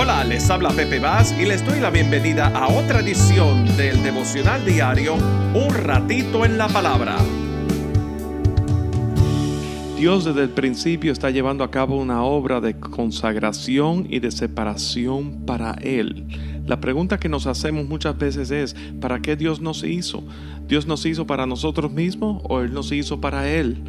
Hola, les habla Pepe Vaz y les doy la bienvenida a otra edición del devocional diario Un ratito en la palabra. Dios desde el principio está llevando a cabo una obra de consagración y de separación para Él. La pregunta que nos hacemos muchas veces es, ¿para qué Dios nos hizo? ¿Dios nos hizo para nosotros mismos o Él nos hizo para Él?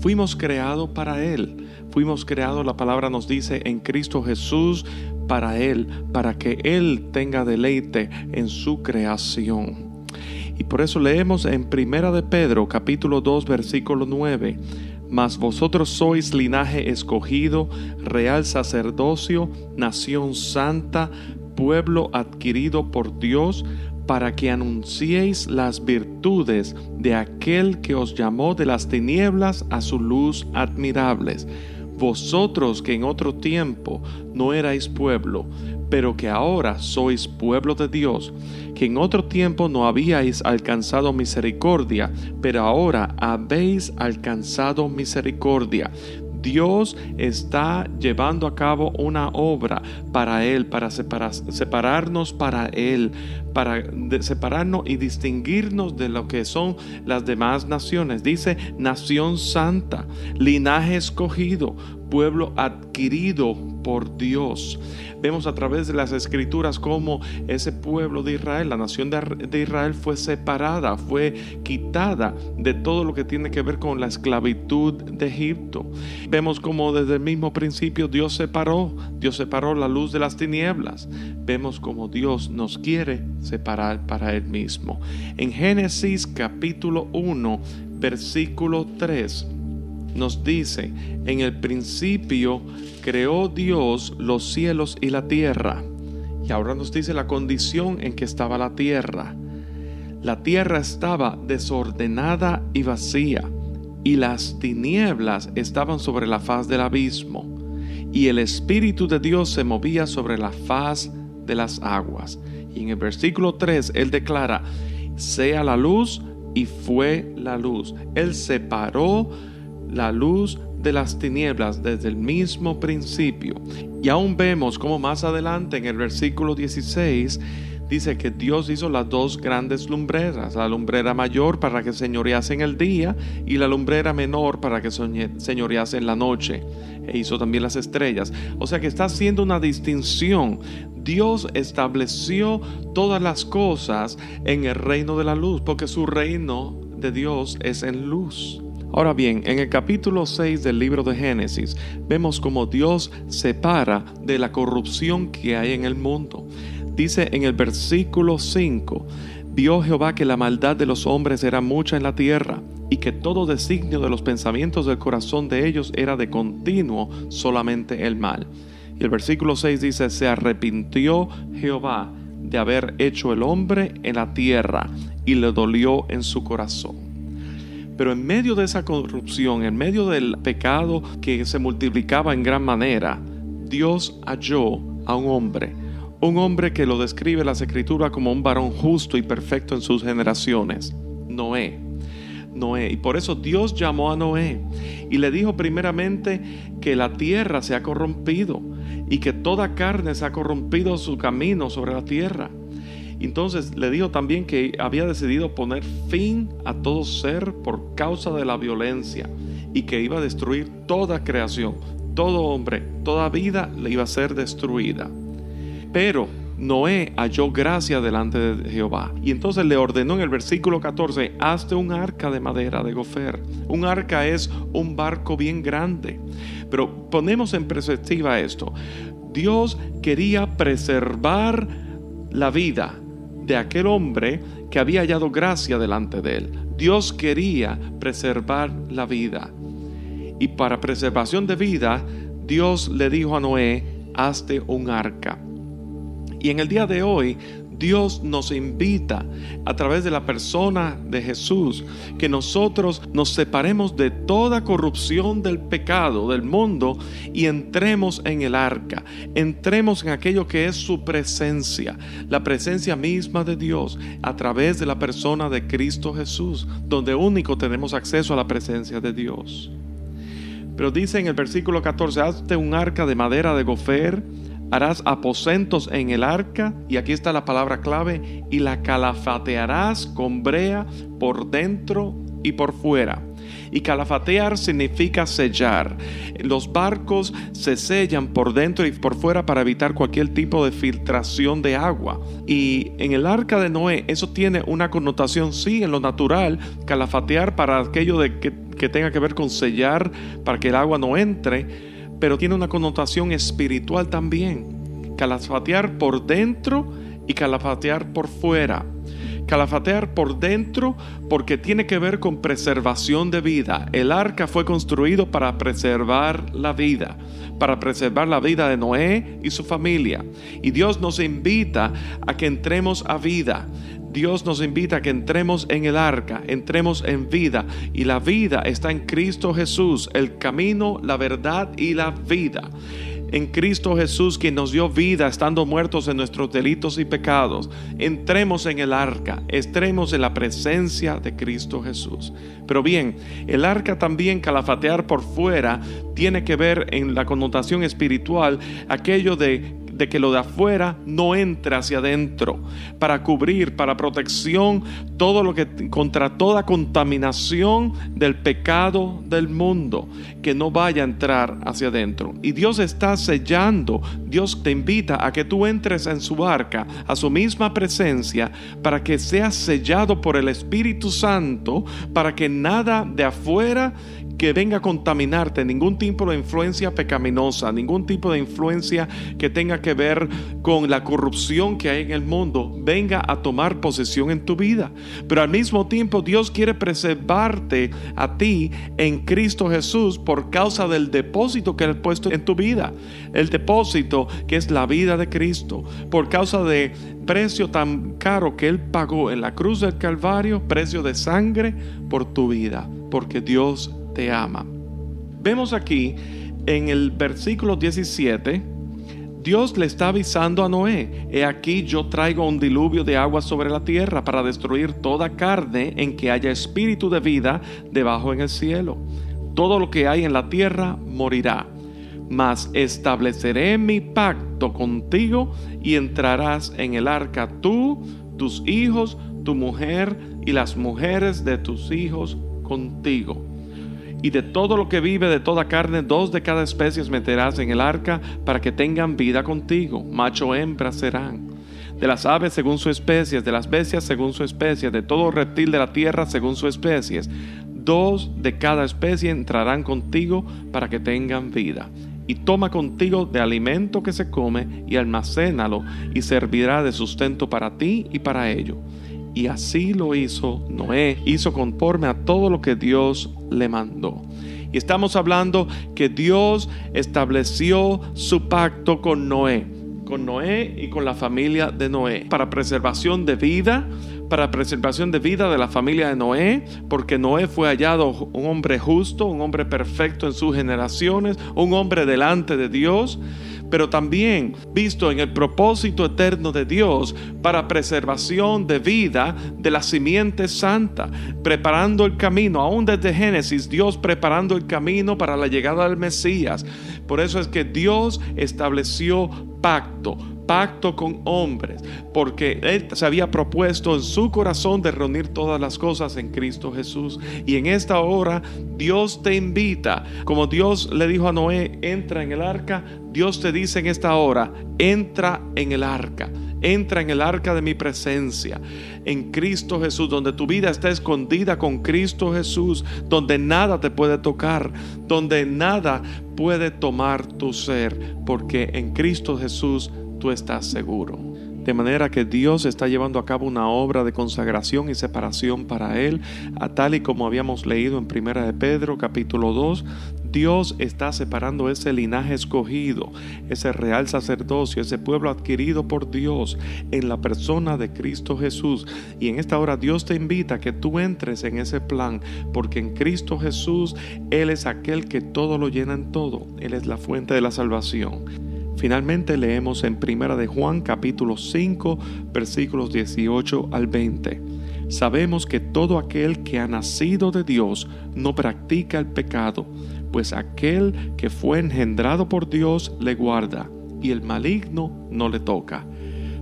Fuimos creados para Él. Fuimos creados, la palabra nos dice, en Cristo Jesús para Él, para que Él tenga deleite en su creación. Y por eso leemos en Primera de Pedro, capítulo 2, versículo 9. Mas vosotros sois linaje escogido, real sacerdocio, nación santa, pueblo adquirido por Dios, para que anunciéis las virtudes de aquel que os llamó de las tinieblas a su luz admirables vosotros que en otro tiempo no erais pueblo, pero que ahora sois pueblo de Dios, que en otro tiempo no habíais alcanzado misericordia, pero ahora habéis alcanzado misericordia. Dios está llevando a cabo una obra para Él, para separarnos para Él, para separarnos y distinguirnos de lo que son las demás naciones. Dice nación santa, linaje escogido, pueblo adquirido por Dios. Vemos a través de las escrituras cómo ese pueblo de Israel, la nación de Israel fue separada, fue quitada de todo lo que tiene que ver con la esclavitud de Egipto. Vemos como desde el mismo principio Dios separó, Dios separó la luz de las tinieblas. Vemos como Dios nos quiere separar para Él mismo. En Génesis capítulo 1, versículo 3 nos dice, en el principio creó Dios los cielos y la tierra. Y ahora nos dice la condición en que estaba la tierra. La tierra estaba desordenada y vacía, y las tinieblas estaban sobre la faz del abismo, y el Espíritu de Dios se movía sobre la faz de las aguas. Y en el versículo 3 él declara, sea la luz, y fue la luz. Él separó la luz de las tinieblas desde el mismo principio. Y aún vemos como más adelante en el versículo 16 dice que Dios hizo las dos grandes lumbreras, la lumbrera mayor para que señorease en el día y la lumbrera menor para que señorease en la noche. E hizo también las estrellas. O sea que está haciendo una distinción. Dios estableció todas las cosas en el reino de la luz, porque su reino de Dios es en luz. Ahora bien, en el capítulo 6 del libro de Génesis vemos como Dios separa de la corrupción que hay en el mundo. Dice en el versículo 5, vio Jehová que la maldad de los hombres era mucha en la tierra y que todo designio de los pensamientos del corazón de ellos era de continuo solamente el mal. Y el versículo 6 dice, se arrepintió Jehová de haber hecho el hombre en la tierra y le dolió en su corazón. Pero en medio de esa corrupción, en medio del pecado que se multiplicaba en gran manera, Dios halló a un hombre, un hombre que lo describe la escritura como un varón justo y perfecto en sus generaciones, Noé. Noé. Y por eso Dios llamó a Noé y le dijo primeramente que la tierra se ha corrompido y que toda carne se ha corrompido su camino sobre la tierra. Entonces le dijo también que había decidido poner fin a todo ser por causa de la violencia y que iba a destruir toda creación, todo hombre, toda vida le iba a ser destruida. Pero Noé halló gracia delante de Jehová. Y entonces le ordenó en el versículo 14, hazte un arca de madera de gofer. Un arca es un barco bien grande. Pero ponemos en perspectiva esto. Dios quería preservar la vida de aquel hombre que había hallado gracia delante de él. Dios quería preservar la vida. Y para preservación de vida, Dios le dijo a Noé, hazte un arca. Y en el día de hoy, Dios nos invita a través de la persona de Jesús que nosotros nos separemos de toda corrupción del pecado del mundo y entremos en el arca, entremos en aquello que es su presencia, la presencia misma de Dios a través de la persona de Cristo Jesús, donde único tenemos acceso a la presencia de Dios. Pero dice en el versículo 14, hazte un arca de madera de gofer, harás aposentos en el arca, y aquí está la palabra clave, y la calafatearás con brea por dentro y por fuera. Y calafatear significa sellar. Los barcos se sellan por dentro y por fuera para evitar cualquier tipo de filtración de agua. Y en el arca de Noé eso tiene una connotación, sí, en lo natural, calafatear para aquello de que, que tenga que ver con sellar para que el agua no entre, pero tiene una connotación espiritual también. Calafatear por dentro y calafatear por fuera. Calafatear por dentro porque tiene que ver con preservación de vida. El arca fue construido para preservar la vida, para preservar la vida de Noé y su familia. Y Dios nos invita a que entremos a vida. Dios nos invita a que entremos en el arca, entremos en vida. Y la vida está en Cristo Jesús, el camino, la verdad y la vida en Cristo Jesús, quien nos dio vida estando muertos en nuestros delitos y pecados. Entremos en el arca, entremos en la presencia de Cristo Jesús. Pero bien, el arca también calafatear por fuera tiene que ver en la connotación espiritual aquello de de que lo de afuera no entre hacia adentro, para cubrir, para protección, todo lo que contra toda contaminación del pecado del mundo, que no vaya a entrar hacia adentro. Y Dios está sellando, Dios te invita a que tú entres en su barca, a su misma presencia, para que seas sellado por el Espíritu Santo, para que nada de afuera que venga a contaminarte, ningún tipo de influencia pecaminosa, ningún tipo de influencia que tenga que ver con la corrupción que hay en el mundo, venga a tomar posesión en tu vida. Pero al mismo tiempo Dios quiere preservarte a ti en Cristo Jesús por causa del depósito que Él ha puesto en tu vida. El depósito que es la vida de Cristo. Por causa de precio tan caro que Él pagó en la cruz del Calvario, precio de sangre por tu vida. Porque Dios Vemos aquí en el versículo 17, Dios le está avisando a Noé, he aquí yo traigo un diluvio de agua sobre la tierra para destruir toda carne en que haya espíritu de vida debajo en el cielo. Todo lo que hay en la tierra morirá. Mas estableceré mi pacto contigo y entrarás en el arca tú, tus hijos, tu mujer y las mujeres de tus hijos contigo y de todo lo que vive de toda carne, dos de cada especie meterás en el arca para que tengan vida contigo, macho o hembra serán. De las aves según su especie, de las bestias según su especie, de todo reptil de la tierra según su especie, dos de cada especie entrarán contigo para que tengan vida. Y toma contigo de alimento que se come y almacénalo y servirá de sustento para ti y para ello y así lo hizo Noé, hizo conforme a todo lo que Dios le mandó. Y estamos hablando que Dios estableció su pacto con Noé, con Noé y con la familia de Noé, para preservación de vida, para preservación de vida de la familia de Noé, porque Noé fue hallado un hombre justo, un hombre perfecto en sus generaciones, un hombre delante de Dios pero también visto en el propósito eterno de Dios para preservación de vida de la simiente santa, preparando el camino, aún desde Génesis, Dios preparando el camino para la llegada del Mesías. Por eso es que Dios estableció pacto, pacto con hombres, porque Él se había propuesto en su corazón de reunir todas las cosas en Cristo Jesús. Y en esta hora Dios te invita, como Dios le dijo a Noé, entra en el arca, Dios te dice en esta hora, entra en el arca. Entra en el arca de mi presencia, en Cristo Jesús, donde tu vida está escondida con Cristo Jesús, donde nada te puede tocar, donde nada puede tomar tu ser, porque en Cristo Jesús tú estás seguro. De manera que Dios está llevando a cabo una obra de consagración y separación para Él, a tal y como habíamos leído en Primera de Pedro capítulo 2, Dios está separando ese linaje escogido, ese real sacerdocio, ese pueblo adquirido por Dios en la persona de Cristo Jesús. Y en esta hora Dios te invita a que tú entres en ese plan, porque en Cristo Jesús Él es aquel que todo lo llena en todo. Él es la fuente de la salvación. Finalmente leemos en Primera de Juan capítulo 5 versículos 18 al 20. Sabemos que todo aquel que ha nacido de Dios no practica el pecado, pues aquel que fue engendrado por Dios le guarda, y el maligno no le toca.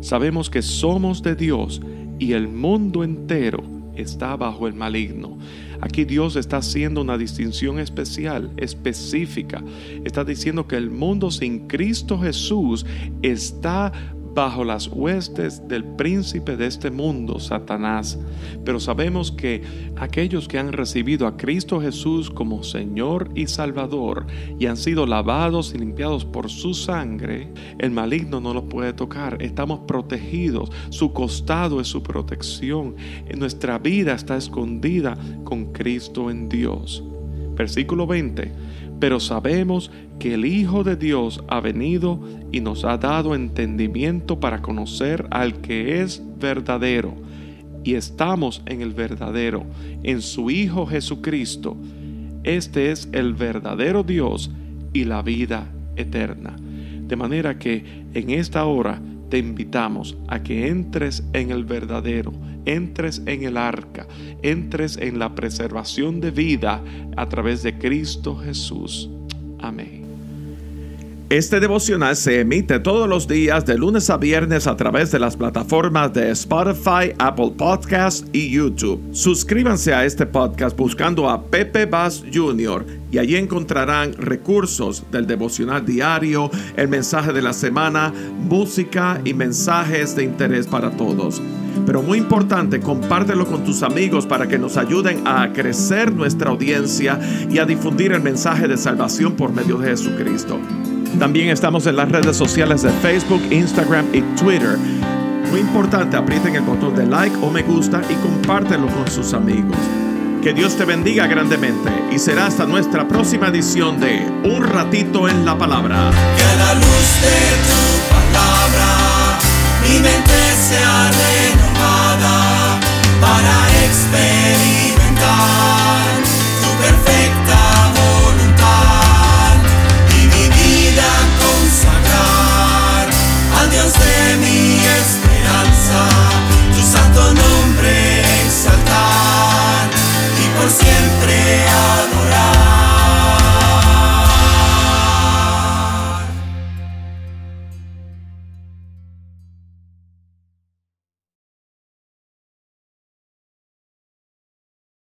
Sabemos que somos de Dios y el mundo entero está bajo el maligno. Aquí Dios está haciendo una distinción especial, específica. Está diciendo que el mundo sin Cristo Jesús está bajo las huestes del príncipe de este mundo, Satanás. Pero sabemos que aquellos que han recibido a Cristo Jesús como Señor y Salvador y han sido lavados y limpiados por su sangre, el maligno no los puede tocar. Estamos protegidos. Su costado es su protección. Nuestra vida está escondida con Cristo en Dios. Versículo 20 pero sabemos que el Hijo de Dios ha venido y nos ha dado entendimiento para conocer al que es verdadero. Y estamos en el verdadero, en su Hijo Jesucristo. Este es el verdadero Dios y la vida eterna. De manera que en esta hora te invitamos a que entres en el verdadero, entres en el arca, entres en la preservación de vida a través de Cristo Jesús. Amén. Este devocional se emite todos los días de lunes a viernes a través de las plataformas de Spotify, Apple Podcasts y YouTube. Suscríbanse a este podcast buscando a Pepe Bass Jr. y allí encontrarán recursos del devocional diario, el mensaje de la semana, música y mensajes de interés para todos. Pero muy importante, compártelo con tus amigos para que nos ayuden a crecer nuestra audiencia y a difundir el mensaje de salvación por medio de Jesucristo. También estamos en las redes sociales de Facebook, Instagram y Twitter. Muy importante, aprieten el botón de like o me gusta y compártelo con sus amigos. Que Dios te bendiga grandemente y será hasta nuestra próxima edición de Un ratito en la palabra. Que la luz de tu palabra mi mente sea renovada para experimentar tu perfecta